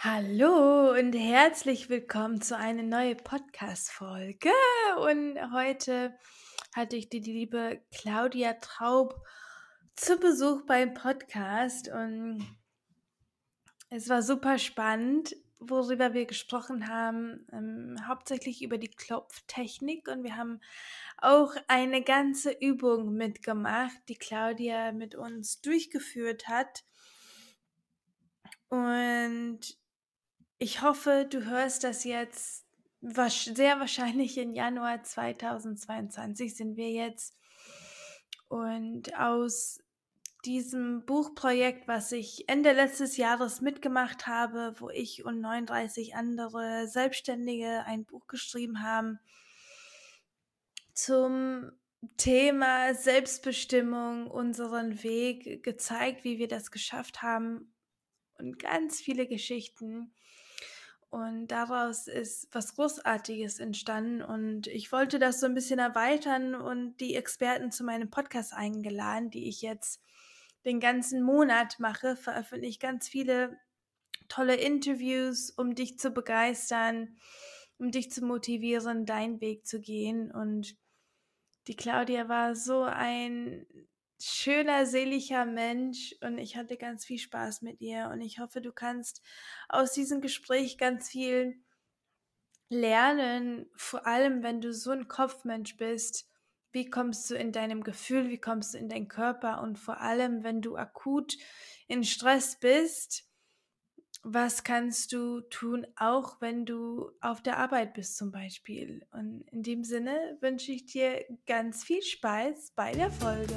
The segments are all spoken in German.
Hallo und herzlich willkommen zu einer neuen Podcast-Folge. Und heute hatte ich die liebe Claudia Traub zu Besuch beim Podcast und es war super spannend, worüber wir gesprochen haben, ähm, hauptsächlich über die Klopftechnik und wir haben auch eine ganze Übung mitgemacht, die Claudia mit uns durchgeführt hat. Und ich hoffe, du hörst das jetzt. Sehr wahrscheinlich im Januar 2022 sind wir jetzt. Und aus diesem Buchprojekt, was ich Ende letztes Jahres mitgemacht habe, wo ich und 39 andere Selbstständige ein Buch geschrieben haben zum Thema Selbstbestimmung, unseren Weg gezeigt, wie wir das geschafft haben und ganz viele Geschichten. Und daraus ist was Großartiges entstanden. Und ich wollte das so ein bisschen erweitern und die Experten zu meinem Podcast eingeladen, die ich jetzt den ganzen Monat mache, veröffentliche ganz viele tolle Interviews, um dich zu begeistern, um dich zu motivieren, deinen Weg zu gehen. Und die Claudia war so ein schöner, seliger Mensch und ich hatte ganz viel Spaß mit ihr und ich hoffe, du kannst aus diesem Gespräch ganz viel lernen, vor allem wenn du so ein Kopfmensch bist. Wie kommst du in deinem Gefühl, wie kommst du in deinen Körper und vor allem, wenn du akut in Stress bist, was kannst du tun, auch wenn du auf der Arbeit bist zum Beispiel. Und in dem Sinne wünsche ich dir ganz viel Spaß bei der Folge.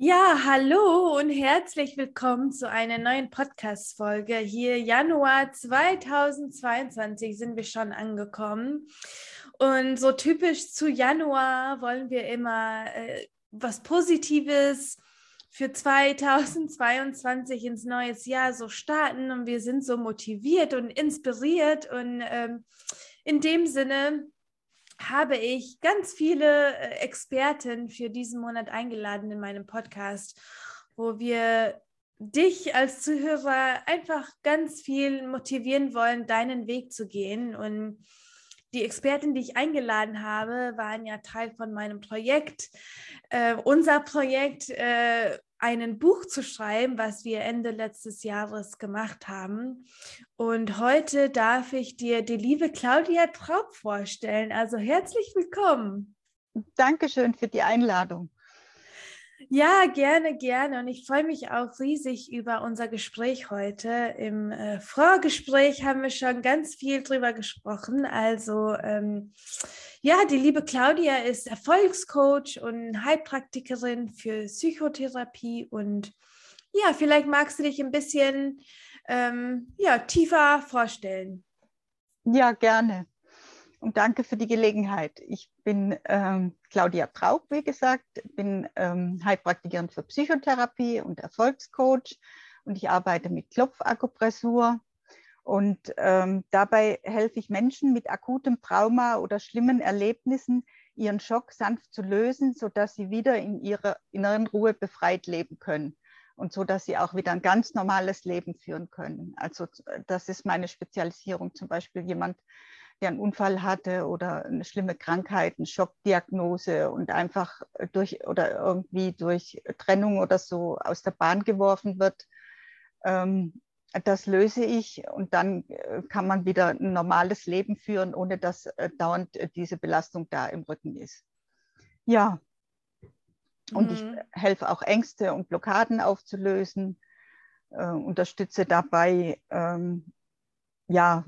Ja, hallo und herzlich willkommen zu einer neuen Podcast-Folge. Hier Januar 2022 sind wir schon angekommen. Und so typisch zu Januar wollen wir immer äh, was Positives für 2022 ins neue Jahr so starten. Und wir sind so motiviert und inspiriert. Und ähm, in dem Sinne habe ich ganz viele äh, Experten für diesen Monat eingeladen in meinem Podcast, wo wir dich als Zuhörer einfach ganz viel motivieren wollen, deinen Weg zu gehen. Und die Experten, die ich eingeladen habe, waren ja Teil von meinem Projekt. Äh, unser Projekt äh, einen Buch zu schreiben, was wir Ende letztes Jahres gemacht haben. Und heute darf ich dir die liebe Claudia Traub vorstellen. Also herzlich willkommen. Dankeschön für die Einladung. Ja, gerne, gerne. Und ich freue mich auch riesig über unser Gespräch heute. Im äh, Vorgespräch haben wir schon ganz viel drüber gesprochen. Also ähm, ja, die liebe Claudia ist Erfolgscoach und Heilpraktikerin für Psychotherapie. Und ja, vielleicht magst du dich ein bisschen ähm, ja, tiefer vorstellen. Ja, gerne und danke für die Gelegenheit. Ich bin ähm, Claudia Traub, wie gesagt, bin ähm, Heilpraktikerin für Psychotherapie und Erfolgscoach und ich arbeite mit Klopfakupressur. Und ähm, dabei helfe ich Menschen mit akutem Trauma oder schlimmen Erlebnissen, ihren Schock sanft zu lösen, sodass sie wieder in ihrer inneren Ruhe befreit leben können und so, dass sie auch wieder ein ganz normales Leben führen können. Also das ist meine Spezialisierung, zum Beispiel jemand, der einen Unfall hatte oder eine schlimme Krankheit, eine Schockdiagnose und einfach durch oder irgendwie durch Trennung oder so aus der Bahn geworfen wird. Ähm, das löse ich und dann äh, kann man wieder ein normales Leben führen, ohne dass äh, dauernd äh, diese Belastung da im Rücken ist. Ja, und mhm. ich helfe auch Ängste und Blockaden aufzulösen, äh, unterstütze dabei, ähm, ja,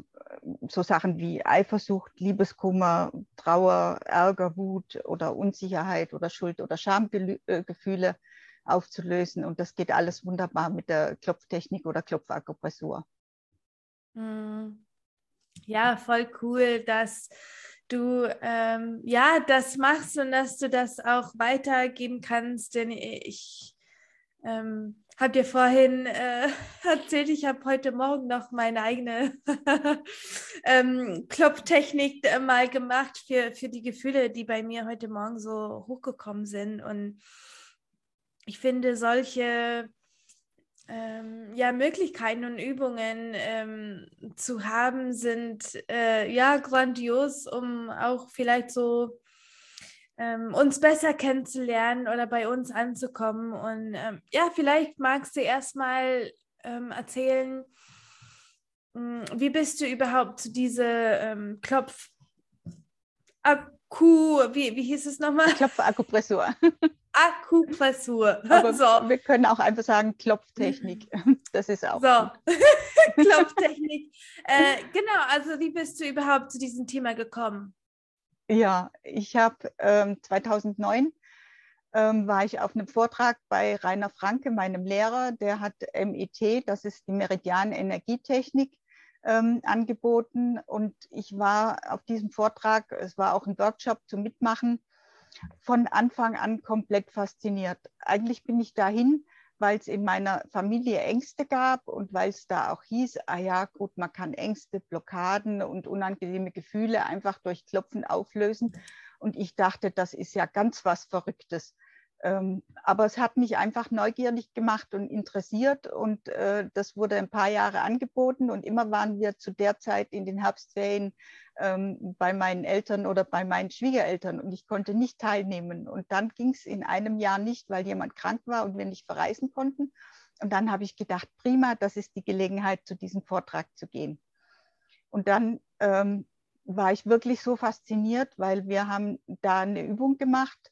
so Sachen wie Eifersucht, Liebeskummer, Trauer, Ärger, Wut oder Unsicherheit oder Schuld oder Schamgefühle aufzulösen. Und das geht alles wunderbar mit der Klopftechnik oder Klopfakupressur. Hm. Ja, voll cool, dass du ähm, ja das machst und dass du das auch weitergeben kannst, denn ich ähm, habe dir vorhin äh, erzählt, ich habe heute Morgen noch meine eigene ähm, Klopftechnik äh, mal gemacht für, für die Gefühle, die bei mir heute Morgen so hochgekommen sind. Und ich finde, solche ähm, ja, Möglichkeiten und Übungen ähm, zu haben, sind äh, ja grandios, um auch vielleicht so ähm, uns besser kennenzulernen oder bei uns anzukommen. Und ähm, ja, vielleicht magst du erstmal ähm, erzählen, mh, hm, wie bist du überhaupt zu dieser ähm, Klopf... Akku, wie, wie hieß es nochmal? Klopfakupressur. Akupressur. Aber so. wir können auch einfach sagen Klopftechnik. Das ist auch. So, Klopftechnik. Äh, genau, also wie bist du überhaupt zu diesem Thema gekommen? Ja, ich habe ähm, 2009 ähm, war ich auf einem Vortrag bei Rainer Franke, meinem Lehrer. Der hat MIT, das ist die Meridian Energietechnik, ähm, angeboten. Und ich war auf diesem Vortrag, es war auch ein Workshop zum Mitmachen, von Anfang an komplett fasziniert. Eigentlich bin ich dahin, weil es in meiner Familie Ängste gab und weil es da auch hieß, ah ja, gut, man kann Ängste, Blockaden und unangenehme Gefühle einfach durch Klopfen auflösen. Und ich dachte, das ist ja ganz was Verrücktes. Ähm, aber es hat mich einfach neugierig gemacht und interessiert und äh, das wurde ein paar Jahre angeboten und immer waren wir zu der Zeit in den Herbstferien ähm, bei meinen Eltern oder bei meinen Schwiegereltern und ich konnte nicht teilnehmen. Und dann ging es in einem Jahr nicht, weil jemand krank war und wir nicht verreisen konnten. Und dann habe ich gedacht, prima, das ist die Gelegenheit, zu diesem Vortrag zu gehen. Und dann ähm, war ich wirklich so fasziniert, weil wir haben da eine Übung gemacht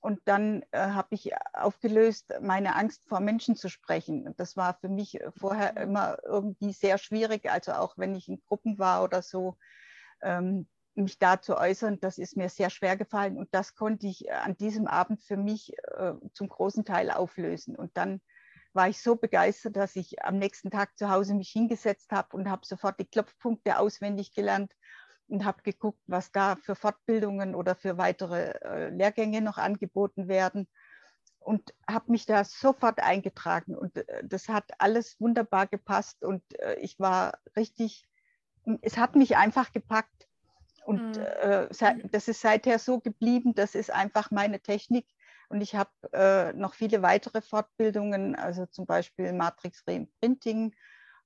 und dann äh, habe ich aufgelöst, meine Angst vor Menschen zu sprechen. Das war für mich vorher immer irgendwie sehr schwierig. Also auch wenn ich in Gruppen war oder so, ähm, mich da zu äußern, das ist mir sehr schwer gefallen. Und das konnte ich an diesem Abend für mich äh, zum großen Teil auflösen. Und dann war ich so begeistert, dass ich am nächsten Tag zu Hause mich hingesetzt habe und habe sofort die Klopfpunkte auswendig gelernt und habe geguckt, was da für Fortbildungen oder für weitere äh, Lehrgänge noch angeboten werden und habe mich da sofort eingetragen und äh, das hat alles wunderbar gepasst und äh, ich war richtig, es hat mich einfach gepackt und mhm. Äh, das ist seither so geblieben, das ist einfach meine Technik und ich habe äh, noch viele weitere Fortbildungen, also zum Beispiel Matrix Reimprinting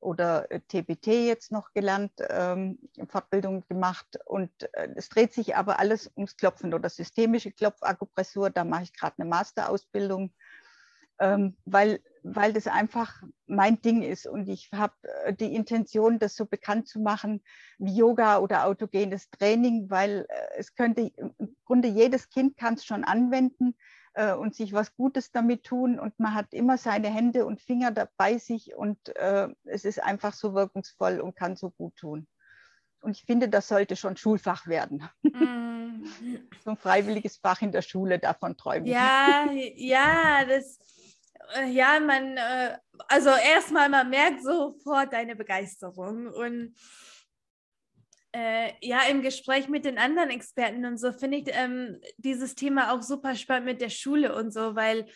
oder TBT äh, jetzt noch gelernt, ähm, Fortbildung gemacht. Und äh, es dreht sich aber alles ums Klopfen oder systemische Klopfakupressur. Da mache ich gerade eine Masterausbildung, ähm, weil, weil das einfach mein Ding ist. Und ich habe äh, die Intention, das so bekannt zu machen wie Yoga oder autogenes Training, weil äh, es könnte im Grunde jedes Kind kann es schon anwenden äh, und sich was Gutes damit tun. Und man hat immer seine Hände und Finger dabei sich und äh, es ist einfach so wirkungsvoll und kann so gut tun. Und ich finde, das sollte schon Schulfach werden. Mm. so ein freiwilliges Fach in der Schule, davon träume ich. Ja, ja, das, äh, ja, man, äh, also erstmal, man merkt sofort deine Begeisterung und äh, ja, im Gespräch mit den anderen Experten und so finde ich ähm, dieses Thema auch super spannend mit der Schule und so, weil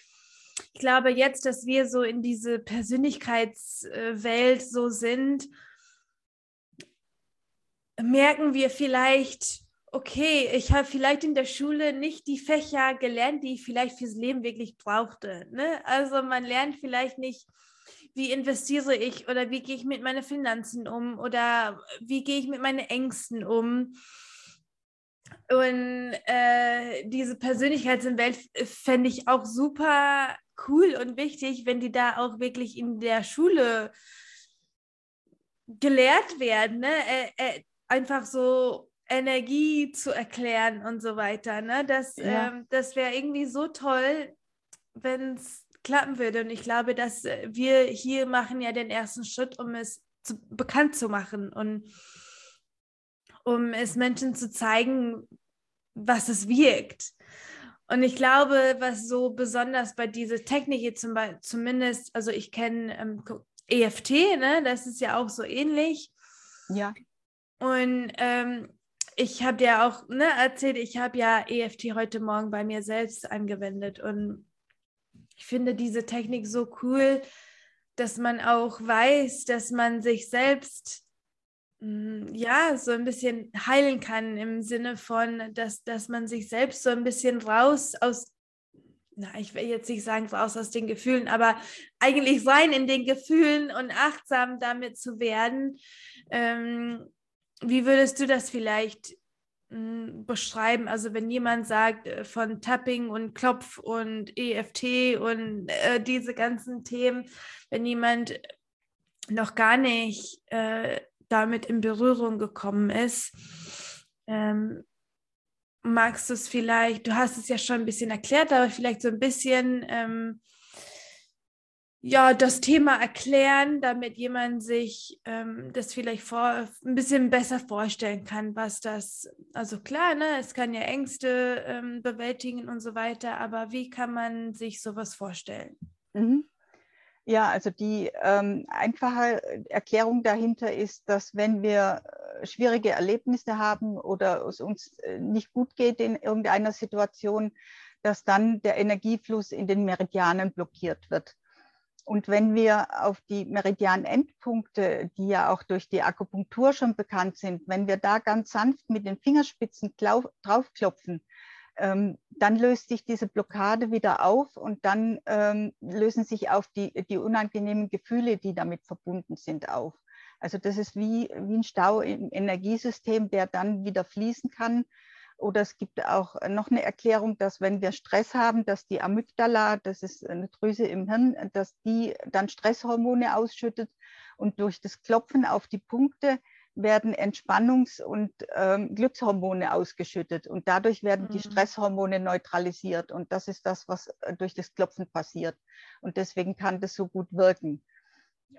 ich glaube jetzt, dass wir so in diese Persönlichkeitswelt so sind, merken wir vielleicht, okay, ich habe vielleicht in der Schule nicht die Fächer gelernt, die ich vielleicht fürs Leben wirklich brauchte. Ne? Also man lernt vielleicht nicht wie investiere ich oder wie gehe ich mit meinen Finanzen um oder wie gehe ich mit meinen Ängsten um. Und äh, diese Persönlichkeitswelt fände ich auch super cool und wichtig, wenn die da auch wirklich in der Schule gelehrt werden, ne? Äh, äh, einfach so Energie zu erklären und so weiter. Ne? Das, ja. ähm, das wäre irgendwie so toll, wenn es klappen würde. Und ich glaube, dass äh, wir hier machen ja den ersten Schritt, um es zu, bekannt zu machen und um es Menschen zu zeigen, was es wirkt. Und ich glaube, was so besonders bei dieser Technik jetzt zum Beispiel, zumindest, also ich kenne ähm, EFT, ne, das ist ja auch so ähnlich. Ja. Und ähm, ich habe dir auch ne, erzählt, ich habe ja EFT heute Morgen bei mir selbst angewendet und ich finde diese Technik so cool, dass man auch weiß, dass man sich selbst mm, ja, so ein bisschen heilen kann im Sinne von, dass, dass man sich selbst so ein bisschen raus aus, na, ich will jetzt nicht sagen raus aus den Gefühlen, aber eigentlich sein in den Gefühlen und achtsam damit zu werden, ähm, wie würdest du das vielleicht beschreiben? Also wenn jemand sagt äh, von Tapping und Klopf und EFT und äh, diese ganzen Themen, wenn jemand noch gar nicht äh, damit in Berührung gekommen ist, ähm, magst du es vielleicht, du hast es ja schon ein bisschen erklärt, aber vielleicht so ein bisschen ähm, ja, das Thema erklären, damit jemand sich ähm, das vielleicht vor, ein bisschen besser vorstellen kann, was das, also klar, ne, es kann ja Ängste ähm, bewältigen und so weiter, aber wie kann man sich sowas vorstellen? Mhm. Ja, also die ähm, einfache Erklärung dahinter ist, dass wenn wir äh, schwierige Erlebnisse haben oder es uns äh, nicht gut geht in irgendeiner Situation, dass dann der Energiefluss in den Meridianen blockiert wird. Und wenn wir auf die Meridian-Endpunkte, die ja auch durch die Akupunktur schon bekannt sind, wenn wir da ganz sanft mit den Fingerspitzen draufklopfen, ähm, dann löst sich diese Blockade wieder auf und dann ähm, lösen sich auch die, die unangenehmen Gefühle, die damit verbunden sind, auf. Also das ist wie, wie ein Stau im Energiesystem, der dann wieder fließen kann oder es gibt auch noch eine Erklärung, dass wenn wir Stress haben, dass die Amygdala, das ist eine Drüse im Hirn, dass die dann Stresshormone ausschüttet und durch das Klopfen auf die Punkte werden Entspannungs- und ähm, Glückshormone ausgeschüttet und dadurch werden mhm. die Stresshormone neutralisiert und das ist das, was äh, durch das Klopfen passiert und deswegen kann das so gut wirken.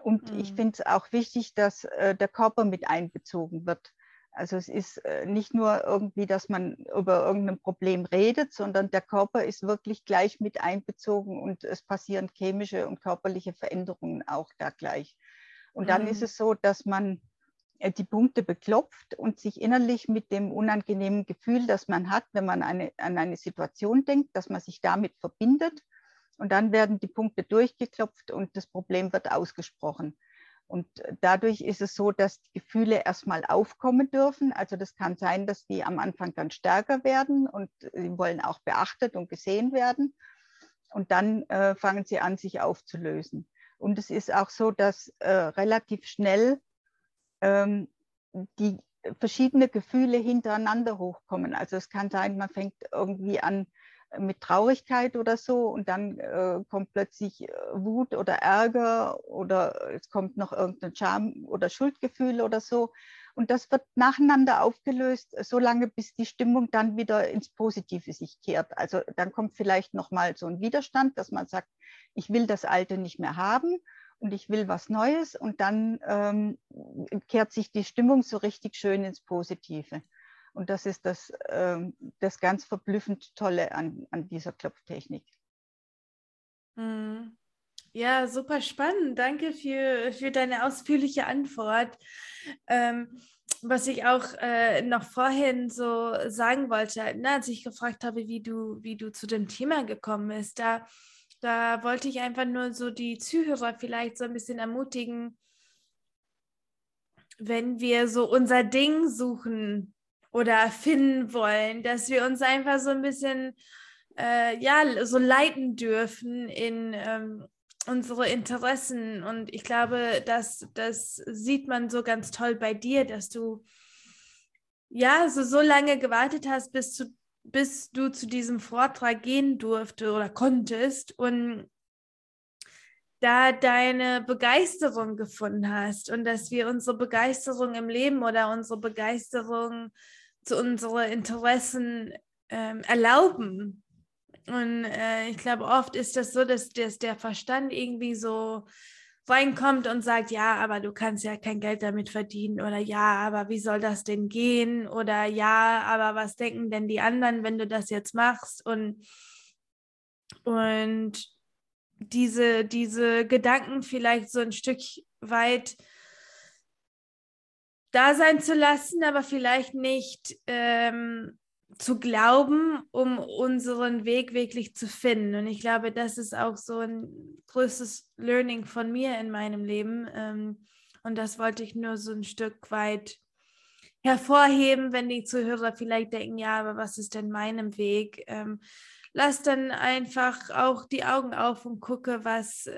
Und mhm. ich finde es auch wichtig, dass äh, der Körper mit einbezogen wird. Also es ist äh, nicht nur irgendwie, dass man über irgendein Problem redet, sondern der Körper ist wirklich gleich mit einbezogen und es passieren chemische und körperliche Veränderungen auch da gleich. Und dann mhm. ist es so, dass man äh, die Punkte beklopft und sich innerlich mit dem unangenehmen Gefühl, das man hat, wenn man eine, an eine Situation denkt, dass man sich damit verbindet. Und dann werden die Punkte durchgeklopft und das Problem wird ausgesprochen. Und dadurch ist es so, dass die Gefühle erstmal aufkommen dürfen. Also das kann sein, dass die am Anfang dann stärker werden und sie wollen auch beachtet und gesehen werden. Und dann äh, fangen sie an, sich aufzulösen. Und es ist auch so, dass äh, relativ schnell ähm, die verschiedene Gefühle hintereinander hochkommen. Also es kann sein, man fängt irgendwie an, mit Traurigkeit oder so und dann äh, kommt plötzlich äh, Wut oder Ärger oder es kommt noch irgendein Scham oder Schuldgefühl oder so. Und das wird nacheinander aufgelöst, solange bis die Stimmung dann wieder ins Positive sich kehrt. Also dann kommt vielleicht nochmal so ein Widerstand, dass man sagt, ich will das Alte nicht mehr haben und ich will was Neues und dann ähm, kehrt sich die Stimmung so richtig schön ins Positive. Und das ist das, äh, das ganz verblüffend Tolle an, an dieser Klopftechnik. Hm. Ja, super spannend. Danke für, für deine ausführliche Antwort. Ähm, was ich auch äh, noch vorhin so sagen wollte, ne, als ich gefragt habe, wie du, wie du zu dem Thema gekommen bist, da, da wollte ich einfach nur so die Zuhörer vielleicht so ein bisschen ermutigen, wenn wir so unser Ding suchen, oder finden wollen, dass wir uns einfach so ein bisschen äh, ja so leiten dürfen in ähm, unsere Interessen. Und ich glaube, dass das sieht man so ganz toll bei dir, dass du ja so so lange gewartet hast, bis zu bis du zu diesem Vortrag gehen durfte oder konntest und da deine Begeisterung gefunden hast und dass wir unsere Begeisterung im Leben oder unsere Begeisterung zu unseren Interessen ähm, erlauben. Und äh, ich glaube, oft ist das so, dass, dass der Verstand irgendwie so, reinkommt und sagt, ja, aber du kannst ja kein Geld damit verdienen oder ja, aber wie soll das denn gehen oder ja, aber was denken denn die anderen, wenn du das jetzt machst und und diese, diese Gedanken vielleicht so ein Stück weit da sein zu lassen, aber vielleicht nicht ähm, zu glauben, um unseren Weg wirklich zu finden. Und ich glaube, das ist auch so ein größtes Learning von mir in meinem Leben. Ähm, und das wollte ich nur so ein Stück weit hervorheben, wenn die Zuhörer vielleicht denken, ja, aber was ist denn meinem Weg? Ähm, lass dann einfach auch die Augen auf und gucke, was,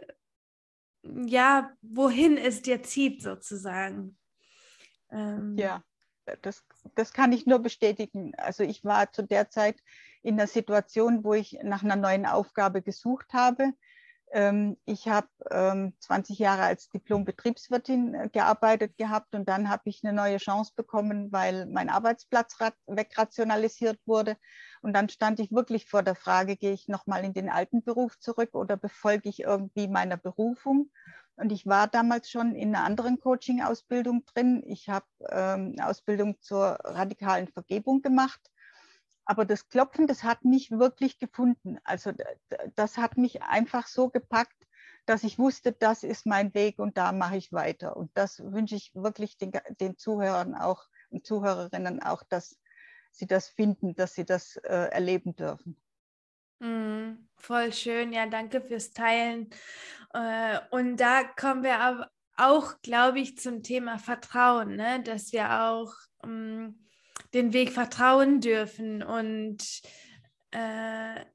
ja, wohin es dir zieht sozusagen. Ähm, ja, das, das kann ich nur bestätigen. Also ich war zu der Zeit in einer Situation, wo ich nach einer neuen Aufgabe gesucht habe. Ähm, ich habe 20 ähm, Jahre als Diplom-Betriebswirtin äh, gearbeitet gehabt und dann habe ich eine neue Chance bekommen, weil mein Arbeitsplatz wegrationalisiert wurde. Und dann stand ich wirklich vor der Frage, gehe ich nochmal in den alten Beruf zurück oder befolge ich irgendwie meiner Berufung? Und ich war damals schon in einer anderen Coaching-Ausbildung drin. Ich habe ähm, eine Ausbildung zur radikalen Vergebung gemacht. Aber das Klopfen, das hat mich wirklich gefunden. Also das hat mich einfach so gepackt, dass ich wusste, das ist mein Weg und da mache ich weiter. Und das wünsche ich wirklich den, den Zuhörern auch und Zuhörerinnen auch, dass sie das finden, dass sie das äh, erleben dürfen. Mm, voll schön, ja, danke fürs Teilen. Äh, und da kommen wir aber auch, glaube ich, zum Thema Vertrauen, ne? dass wir auch ähm, den Weg vertrauen dürfen und äh,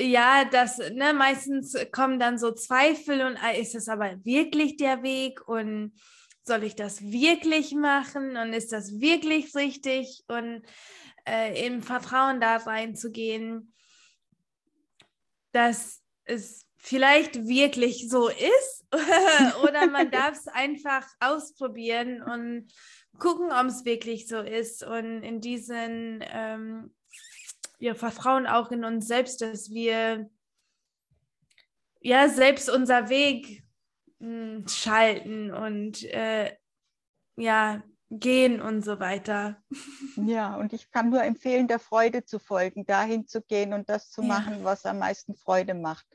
ja, das, ne, meistens kommen dann so Zweifel und ah, ist das aber wirklich der Weg und soll ich das wirklich machen und ist das wirklich richtig und äh, im Vertrauen da reinzugehen dass es vielleicht wirklich so ist oder man darf es einfach ausprobieren und gucken, ob es wirklich so ist. Und in diesen, ähm, wir vertrauen auch in uns selbst, dass wir ja selbst unser Weg mh, hm, schalten und äh, ja gehen und so weiter. Ja, und ich kann nur empfehlen, der Freude zu folgen, dahin zu gehen und das zu ja. machen, was am meisten Freude macht.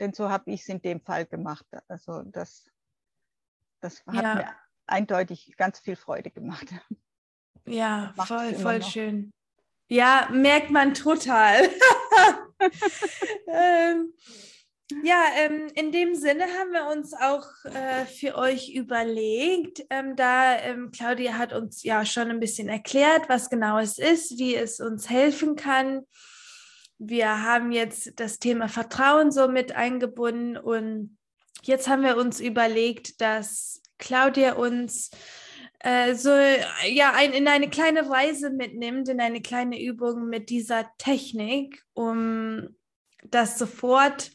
Denn so habe ich es in dem Fall gemacht. Also das, das hat ja. mir eindeutig ganz viel Freude gemacht. Ja, voll, voll noch. schön. Ja, merkt man total. ähm, ja, ähm, in dem Sinne haben wir uns auch äh, für euch überlegt, ähm, da ähm, Claudia hat uns ja schon ein bisschen erklärt, was genau es ist, wie es uns helfen kann. Wir haben jetzt das Thema Vertrauen so mit eingebunden und jetzt haben wir uns überlegt, dass Claudia uns äh, so ja ein, in eine kleine Reise mitnimmt, in eine kleine Übung mit dieser Technik, um das sofort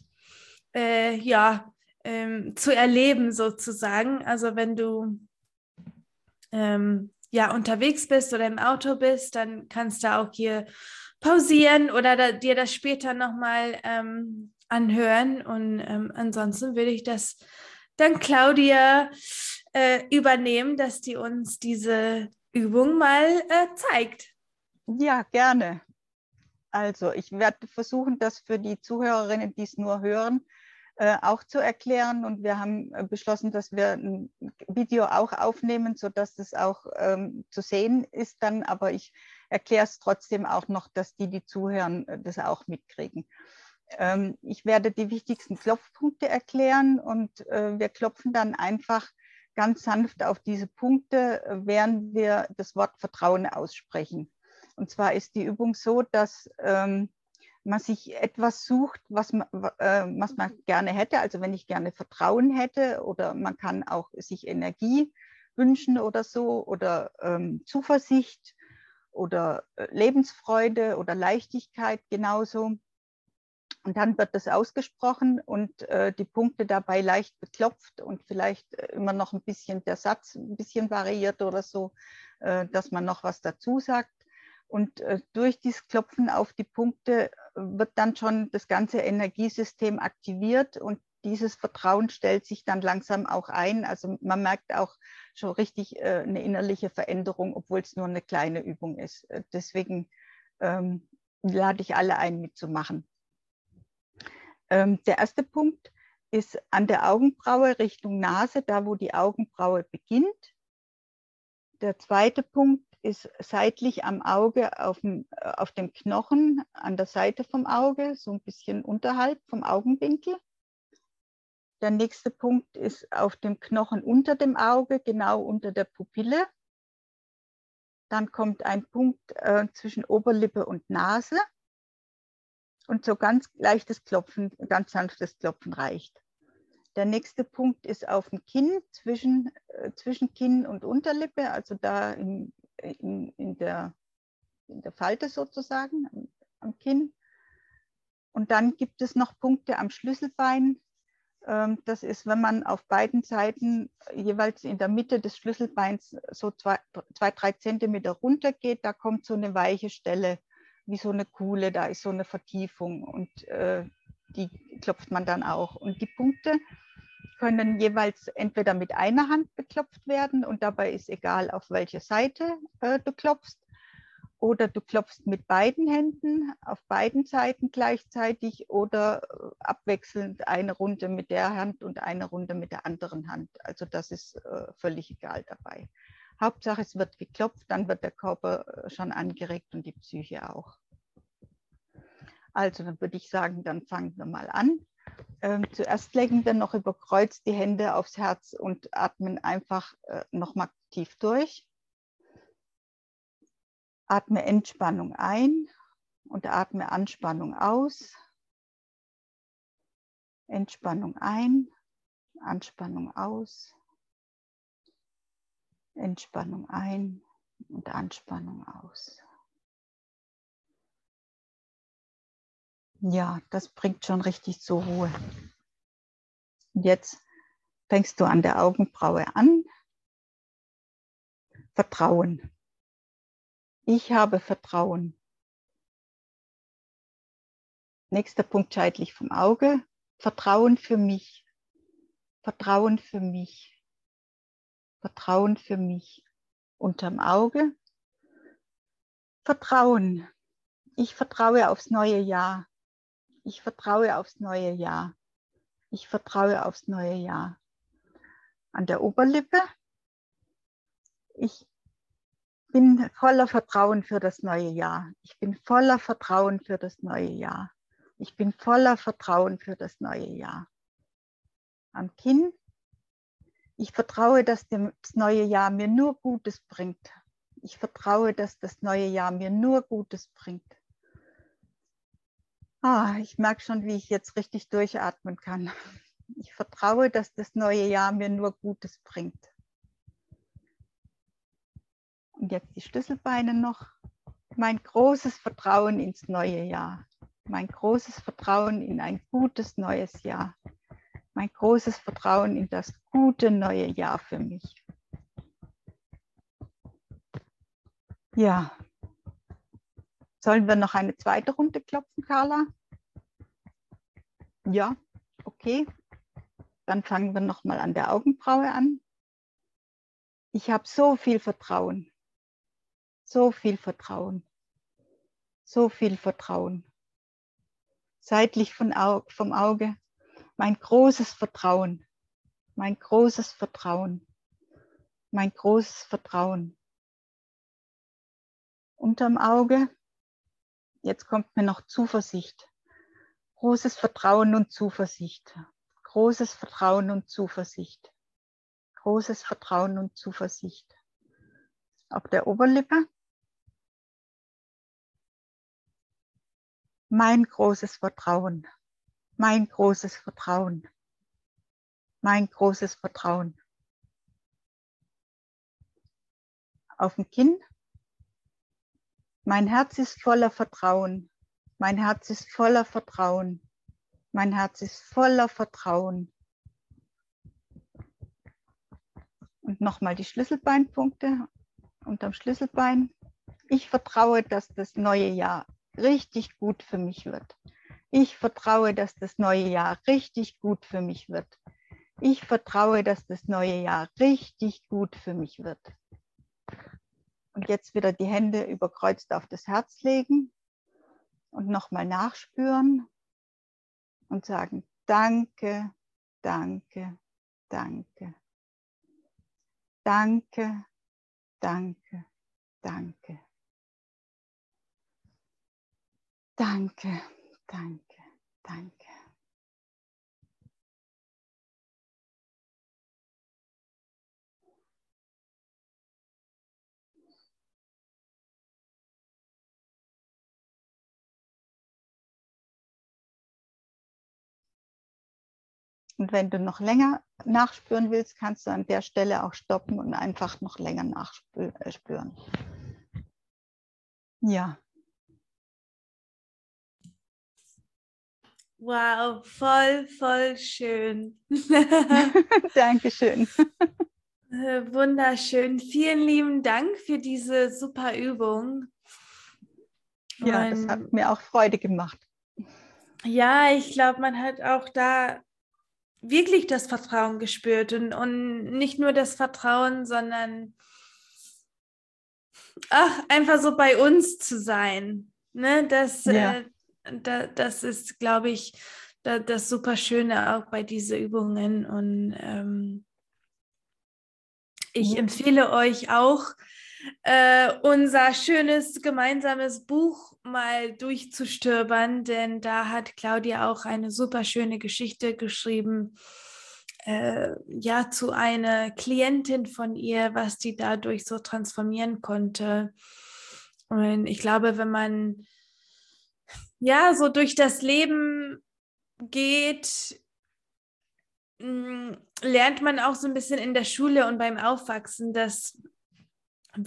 äh, ja, ähm, zu erleben sozusagen. Also wenn du ähm, ja unterwegs bist oder im Auto bist, dann kannst du auch hier pausieren oder da, dir das später nochmal ähm, anhören. Und ähm, ansonsten würde ich das dann Claudia äh, übernehmen, dass die uns diese Übung mal äh, zeigt. Ja, gerne. Also ich werde versuchen, das für die Zuhörerinnen, die es nur hören, äh, auch zu erklären. Und wir haben äh, beschlossen, dass wir ein Video auch aufnehmen, sodass das auch ähm, zu sehen ist dann. Aber ich erkläre es trotzdem auch noch, dass die, die zuhören, äh, das auch mitkriegen. Ähm, ich werde die wichtigsten Klopfpunkte erklären und äh, wir klopfen dann einfach ganz sanft auf diese Punkte, während wir das Wort Vertrauen aussprechen. Und zwar ist die Übung so, dass ähm, man sich etwas sucht, was man, äh, was man gerne hätte. Also wenn ich gerne Vertrauen hätte oder man kann auch sich Energie wünschen oder so oder ähm, Zuversicht oder äh, Lebensfreude oder Leichtigkeit genauso. Und dann wird das ausgesprochen und äh, die Punkte dabei leicht beklopft und vielleicht äh, immer noch ein bisschen der Satz ein bisschen variiert oder so, äh, dass man noch was dazu sagt. Und äh, durch dieses Klopfen auf die Punkte wird dann schon das ganze Energiesystem aktiviert und dieses Vertrauen stellt sich dann langsam auch ein. Also man merkt auch schon richtig äh, eine innerliche Veränderung, obwohl es nur eine kleine Übung ist. Äh, deswegen ähm, lade ich alle ein, mitzumachen. Ähm, der erste Punkt ist an der Augenbraue Richtung Nase, da wo die Augenbraue beginnt. Der zweite Punkt ist seitlich am Auge auf dem, äh, auf dem Knochen an der Seite vom Auge, so ein bisschen unterhalb vom Augenwinkel. Der nächste Punkt ist auf dem Knochen unter dem Auge, genau unter der Pupille. Dann kommt ein Punkt äh, zwischen Oberlippe und Nase. Und so ganz leichtes Klopfen, ganz sanftes Klopfen reicht. Der nächste Punkt ist auf dem Kinn, zwischen, äh, zwischen Kinn und Unterlippe, also da in, in, in, der, in der Falte sozusagen, am, am Kinn. Und dann gibt es noch Punkte am Schlüsselbein, ähm, das ist, wenn man auf beiden Seiten jeweils in der Mitte des Schlüsselbeins so zwei, zwei, drei Zentimeter runter geht, da kommt so eine weiche Stelle, wie so eine Kuhle, da ist so eine Vertiefung und äh, die klopft man dann auch. Und die Punkte können jeweils entweder mit einer Hand beklopft werden und dabei ist egal, auf welche Seite äh, du klopfst oder du klopfst mit beiden Händen auf beiden Seiten gleichzeitig oder äh, abwechselnd eine Runde mit der Hand und eine Runde mit der anderen Hand. Also das ist äh, völlig egal dabei. Hauptsache, es wird geklopft, dann wird der Körper äh, schon angeregt und die Psyche auch. Also dann würde ich sagen, dann fangen wir mal an. Ähm, zuerst legen wir noch über Kreuz die Hände aufs Herz und atmen einfach äh, nochmal tief durch. Atme Entspannung ein und atme Anspannung aus. Entspannung ein, Anspannung aus. Entspannung ein und Anspannung aus. Ja, das bringt schon richtig zur Ruhe. Und jetzt fängst du an der Augenbraue an. Vertrauen. Ich habe Vertrauen. Nächster Punkt seitlich vom Auge. Vertrauen für mich. Vertrauen für mich. Vertrauen für mich. Unterm Auge. Vertrauen. Ich vertraue aufs neue Jahr. Ich vertraue aufs neue Jahr. Ich vertraue aufs neue Jahr. An der Oberlippe. Ich bin voller Vertrauen für das neue Jahr. Ich bin voller Vertrauen für das neue Jahr. Ich bin voller Vertrauen für das neue Jahr. Am Kinn. Ich vertraue, dass das neue Jahr mir nur Gutes bringt. Ich vertraue, dass das neue Jahr mir nur Gutes bringt. Ah, ich merke schon, wie ich jetzt richtig durchatmen kann. Ich vertraue, dass das neue Jahr mir nur Gutes bringt. Und jetzt die Schlüsselbeine noch. Mein großes Vertrauen ins neue Jahr. Mein großes Vertrauen in ein gutes neues Jahr. Mein großes Vertrauen in das gute neue Jahr für mich. Ja. Sollen wir noch eine zweite Runde klopfen, Carla? Ja, okay. Dann fangen wir noch mal an der Augenbraue an. Ich habe so viel Vertrauen. So viel Vertrauen. So viel Vertrauen. Seitlich vom Auge. Mein großes Vertrauen. Mein großes Vertrauen. Mein großes Vertrauen. Unterm Auge. Jetzt kommt mir noch Zuversicht. Großes Vertrauen und Zuversicht. Großes Vertrauen und Zuversicht. Großes Vertrauen und Zuversicht. Auf der Oberlippe mein großes Vertrauen, mein großes Vertrauen, mein großes Vertrauen. Auf dem Kinn, mein Herz ist voller Vertrauen, mein Herz ist voller Vertrauen, mein Herz ist voller Vertrauen. Und nochmal die Schlüsselbeinpunkte unterm Schlüsselbein. Ich vertraue, dass das neue Jahr richtig gut für mich wird. Ich vertraue, dass das neue Jahr richtig gut für mich wird. Ich vertraue, dass das neue Jahr richtig gut für mich wird. Und jetzt wieder die Hände überkreuzt auf das Herz legen und nochmal nachspüren und sagen, danke, danke, danke. Danke, danke, danke. Danke, danke, danke. Und wenn du noch länger nachspüren willst, kannst du an der Stelle auch stoppen und einfach noch länger nachspüren. Ja. Wow, voll, voll schön. Dankeschön. Äh, wunderschön. Vielen lieben Dank für diese super Übung. Ja, das hat mir auch Freude gemacht. Ja, ich glaube, man hat auch da wirklich das Vertrauen gespürt und, und nicht nur das Vertrauen, sondern ach, einfach so bei uns zu sein. Ne? Das, ja. äh, da, das ist, glaube ich, da, das super Schöne auch bei diesen Übungen. Und ähm, ich ja. empfehle euch auch, äh, unser schönes gemeinsames Buch mal durchzustöbern, denn da hat Claudia auch eine super schöne Geschichte geschrieben. Äh, ja, zu einer Klientin von ihr, was die dadurch so transformieren konnte. Und ich glaube, wenn man ja so durch das Leben geht, mm, lernt man auch so ein bisschen in der Schule und beim Aufwachsen, dass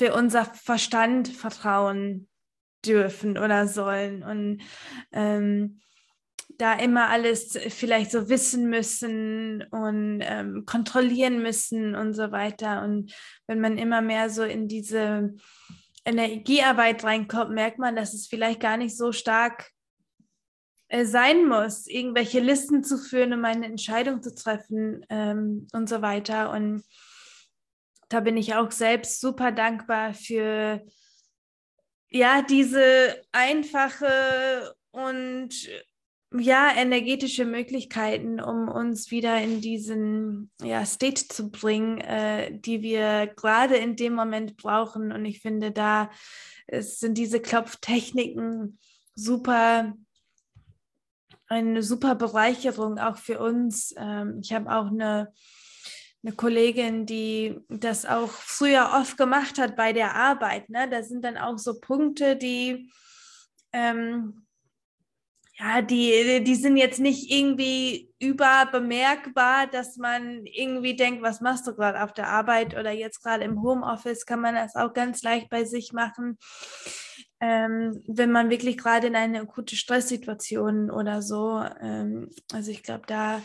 wir unser Verstand vertrauen dürfen oder sollen und ähm, da immer alles vielleicht so wissen müssen und ähm, kontrollieren müssen und so weiter. Und wenn man immer mehr so in diese Energiearbeit reinkommt, merkt man, dass es vielleicht gar nicht so stark äh, sein muss, irgendwelche Listen zu führen, um eine Entscheidung zu treffen ähm, und so weiter. Und da bin ich auch selbst super dankbar für ja, diese einfache und ja, energetische Möglichkeiten, um uns wieder in diesen ja, State zu bringen, äh, die wir gerade in dem Moment brauchen. Und ich finde, da sind diese Klopftechniken super, eine super Bereicherung auch für uns. Ähm, ich habe auch eine eine Kollegin, die das auch früher oft gemacht hat bei der Arbeit. Ne? Da sind dann auch so Punkte, die, ähm, ja, die, die sind jetzt nicht irgendwie überbemerkbar, dass man irgendwie denkt, was machst du gerade auf der Arbeit oder jetzt gerade im Homeoffice kann man das auch ganz leicht bei sich machen. Ähm, wenn man wirklich gerade in eine akute Stresssituation oder so, ähm, also ich glaube, da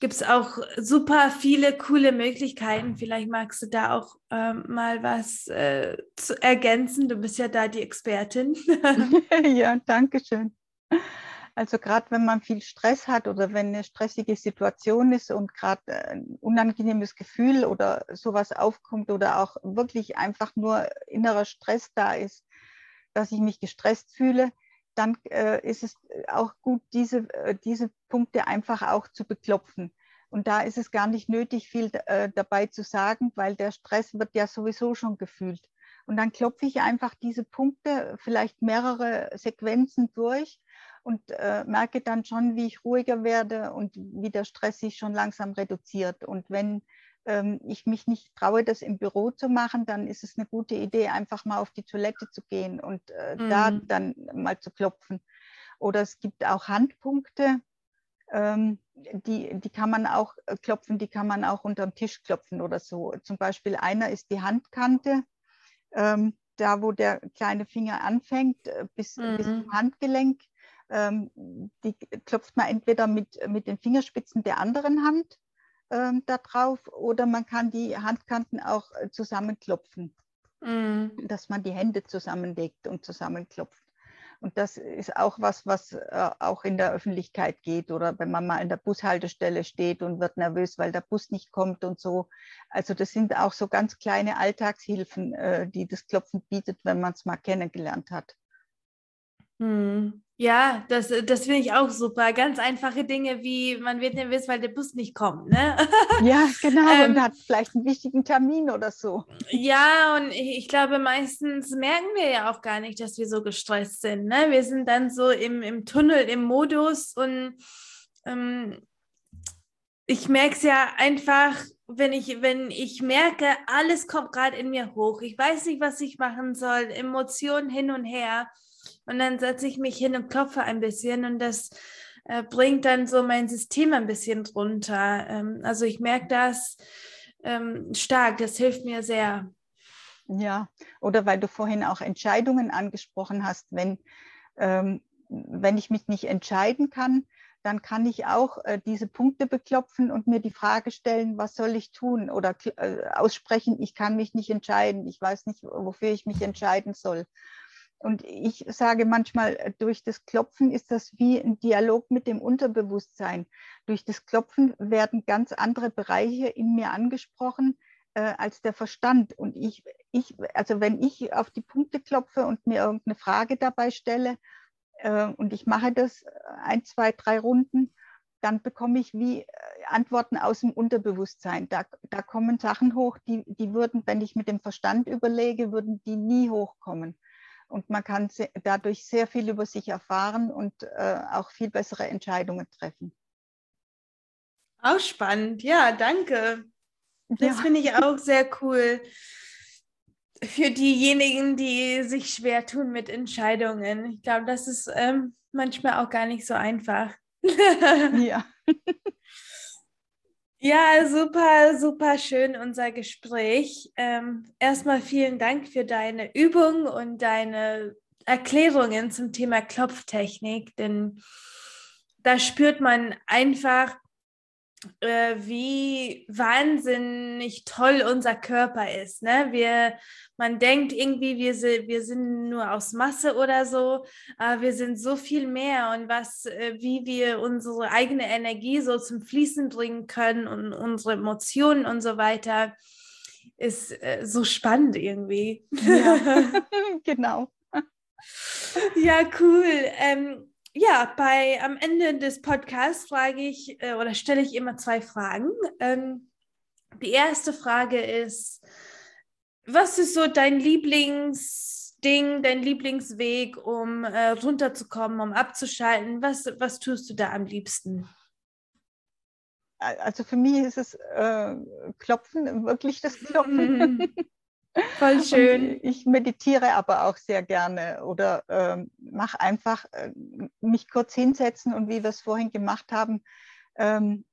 gibt es auch super viele coole Möglichkeiten. Vielleicht magst du da auch ähm, mal was äh, zu ergänzen. Du bist ja da die Expertin. ja, danke schön. Also gerade wenn man viel Stress hat oder wenn eine stressige Situation ist und gerade ein unangenehmes Gefühl oder sowas aufkommt oder auch wirklich einfach nur innerer Stress da ist, dass ich mich gestresst fühle, dann äh, ist es auch gut, diese, äh, diese Punkte einfach auch zu beklopfen. Und da ist es gar nicht nötig, viel äh, dabei zu sagen, weil der Stress wird ja sowieso schon gefühlt. Und dann klopfe ich einfach diese Punkte, vielleicht mehrere Sequenzen durch und äh, merke dann schon, wie ich ruhiger werde und wie der Stress sich schon langsam reduziert. Und wenn ähm, ich mich nicht traue, das im Büro zu machen, dann ist es eine gute Idee, einfach mal auf die Toilette zu gehen und äh, mhm. da dann mal zu klopfen. Oder es gibt auch Handpunkte, ähm, die, die kann man auch äh, klopfen, die kann man auch unter den Tisch klopfen oder so. Zum Beispiel einer ist die Handkante, ähm, da wo der kleine Finger anfängt, äh, bis, mhm. bis zum Handgelenk. Ähm, die klopft man entweder mit, mit den Fingerspitzen der anderen Hand ähm, da drauf oder man kann die Handkanten auch äh, zusammenklopfen, mhm. dass man die Hände zusammenlegt und zusammenklopft. Und das ist auch was, was äh, auch in der Öffentlichkeit geht oder wenn man mal in der Bushaltestelle steht und wird nervös, weil der Bus nicht kommt und so. Also das sind auch so ganz kleine Alltagshilfen, äh, die das Klopfen bietet, wenn man es mal kennengelernt hat. Hm. Ja, das, das finde ich auch super. Ganz einfache Dinge wie, man wird nervös, weil der Bus nicht kommt. Ne? Ja, genau. ähm, und hat vielleicht einen wichtigen Termin oder so. Ja, und ich, ich, glaube, meistens merken wir ja auch gar nicht, dass wir so gestresst sind. Ne? Wir sind dann so im, im Tunnel, im Modus und ähm, ich merke es ja einfach, wenn ich, wenn ich merke, alles kommt gerade in mir hoch. Ich weiß nicht, was ich machen soll, Emotionen hin und her und dann setze ich mich hin und klopfe ein bisschen und das äh, bringt dann so mein System ein bisschen drunter. Ähm, also ich merke das ähm, stark, das hilft mir sehr. Ja, oder weil du vorhin auch Entscheidungen angesprochen hast, wenn, ähm, wenn ich mich nicht entscheiden kann, dann kann ich auch äh, diese Punkte beklopfen und mir die Frage stellen, was soll ich tun? Oder äh, aussprechen, ich kann mich nicht entscheiden, ich weiß nicht, wofür ich mich entscheiden soll. Und ich sage manchmal, äh, durch das Klopfen ist das wie ein Dialog mit dem Unterbewusstsein. Durch das Klopfen werden ganz andere Bereiche in mir angesprochen äh, als der Verstand. Und ich, ich, also wenn ich auf die Punkte klopfe und mir irgendeine Frage dabei stelle äh, und ich mache das äh, ein, zwei, drei Runden, dann bekomme ich wie äh, Antworten aus dem Unterbewusstsein. Da, da kommen Sachen hoch, die, die würden, wenn ich mit dem Verstand überlege, würden die nie hochkommen. Und man kann dadurch sehr viel über sich erfahren und äh, auch viel bessere Entscheidungen treffen. Auch spannend, ja, danke. Das ja. finde ich auch sehr cool. Für diejenigen, die sich schwer tun mit Entscheidungen. Ich glaube, das ist ähm, manchmal auch gar nicht so einfach. ja. Ja, super, super schön unser Gespräch. Ähm, erstmal vielen Dank für deine Übung und deine Erklärungen zum Thema Klopftechnik, denn da spürt man einfach, äh, wie wahnsinnig toll unser Körper ist. Ne? Wir, man denkt irgendwie, wir, wir sind nur aus Masse oder so, aber wir sind so viel mehr und was, äh, wie wir unsere eigene Energie so zum Fließen bringen können und unsere Emotionen und so weiter, ist äh, so spannend irgendwie. Ja, genau. Ja, cool. Ähm, ja, bei am Ende des Podcasts frage ich äh, oder stelle ich immer zwei Fragen. Ähm, die erste Frage ist, was ist so dein Lieblingsding, dein Lieblingsweg, um äh, runterzukommen, um abzuschalten? Was, was tust du da am liebsten? Also für mich ist es äh, Klopfen, wirklich das Klopfen. Voll schön. Und ich meditiere aber auch sehr gerne oder ähm, mache einfach äh, mich kurz hinsetzen und wie wir es vorhin gemacht haben, ähm,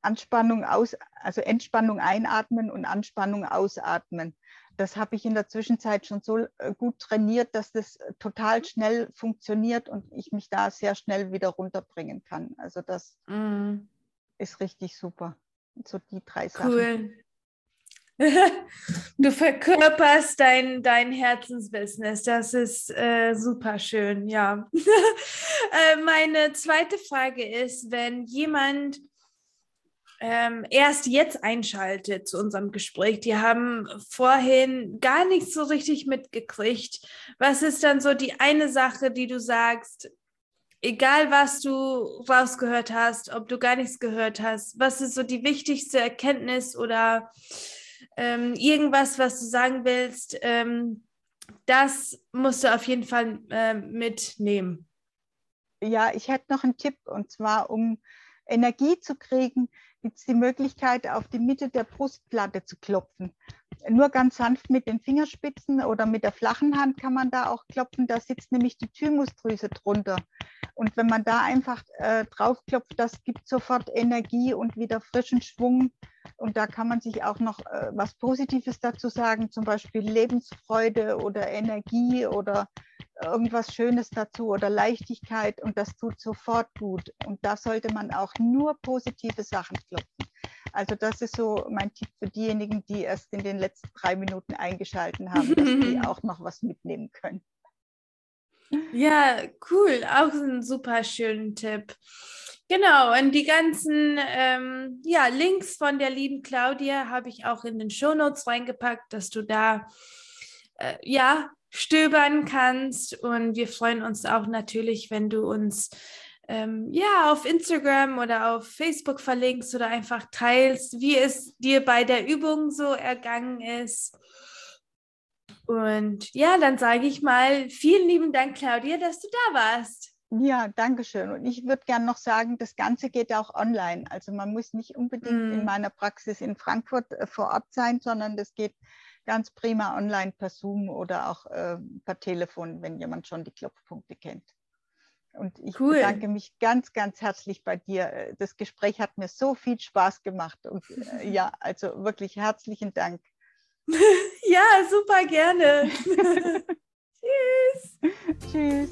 Anspannung aus, also Entspannung einatmen und Anspannung ausatmen. Das habe ich in der Zwischenzeit schon so äh, gut trainiert, dass das total schnell funktioniert und ich mich da sehr schnell wieder runterbringen kann. Also das mm. ist richtig super. So die drei Sachen. Cool. du verkörperst dein, dein Herzensbusiness. Das ist äh, super schön, ja. äh, meine zweite Frage ist, wenn jemand ähm, erst jetzt einschaltet zu unserem Gespräch, die haben vorhin gar nichts so richtig mitgekriegt. Was ist dann so die eine Sache, die du sagst, egal was du rausgehört hast, ob du gar nichts gehört hast, was ist so die wichtigste Erkenntnis oder ähm, irgendwas, was du sagen willst, ähm, das musst du auf jeden Fall äh, mitnehmen. Ja, ich hätte noch einen Tipp und zwar, um Energie zu kriegen, gibt es die Möglichkeit, auf die Mitte der Brustplatte zu klopfen. Nur ganz sanft mit den Fingerspitzen oder mit der flachen Hand kann man da auch klopfen. Da sitzt nämlich die Thymusdrüse drunter. Und wenn man da einfach äh, draufklopft, das gibt sofort Energie und wieder frischen Schwung. Und da kann man sich auch noch äh, was Positives dazu sagen, zum Beispiel Lebensfreude oder Energie oder irgendwas Schönes dazu oder Leichtigkeit. Und das tut sofort gut. Und da sollte man auch nur positive Sachen klopfen. Also das ist so mein Tipp für diejenigen, die erst in den letzten drei Minuten eingeschalten haben, dass die auch noch was mitnehmen können. Ja, cool. Auch ein super schönen Tipp. Genau, und die ganzen ähm, ja, Links von der lieben Claudia habe ich auch in den Shownotes reingepackt, dass du da äh, ja stöbern kannst. Und wir freuen uns auch natürlich, wenn du uns ähm, ja auf Instagram oder auf Facebook verlinkst oder einfach teilst, wie es dir bei der Übung so ergangen ist. Und ja, dann sage ich mal, vielen lieben Dank, Claudia, dass du da warst. Ja, danke schön. Und ich würde gerne noch sagen, das Ganze geht auch online. Also man muss nicht unbedingt mm. in meiner Praxis in Frankfurt äh, vor Ort sein, sondern das geht ganz prima online per Zoom oder auch äh, per Telefon, wenn jemand schon die Klopfpunkte kennt. Und ich cool. bedanke mich ganz, ganz herzlich bei dir. Äh, das Gespräch hat mir so viel Spaß gemacht. Und äh, ja, also wirklich herzlichen Dank. ja, super gerne. Tschüss. Tschüss.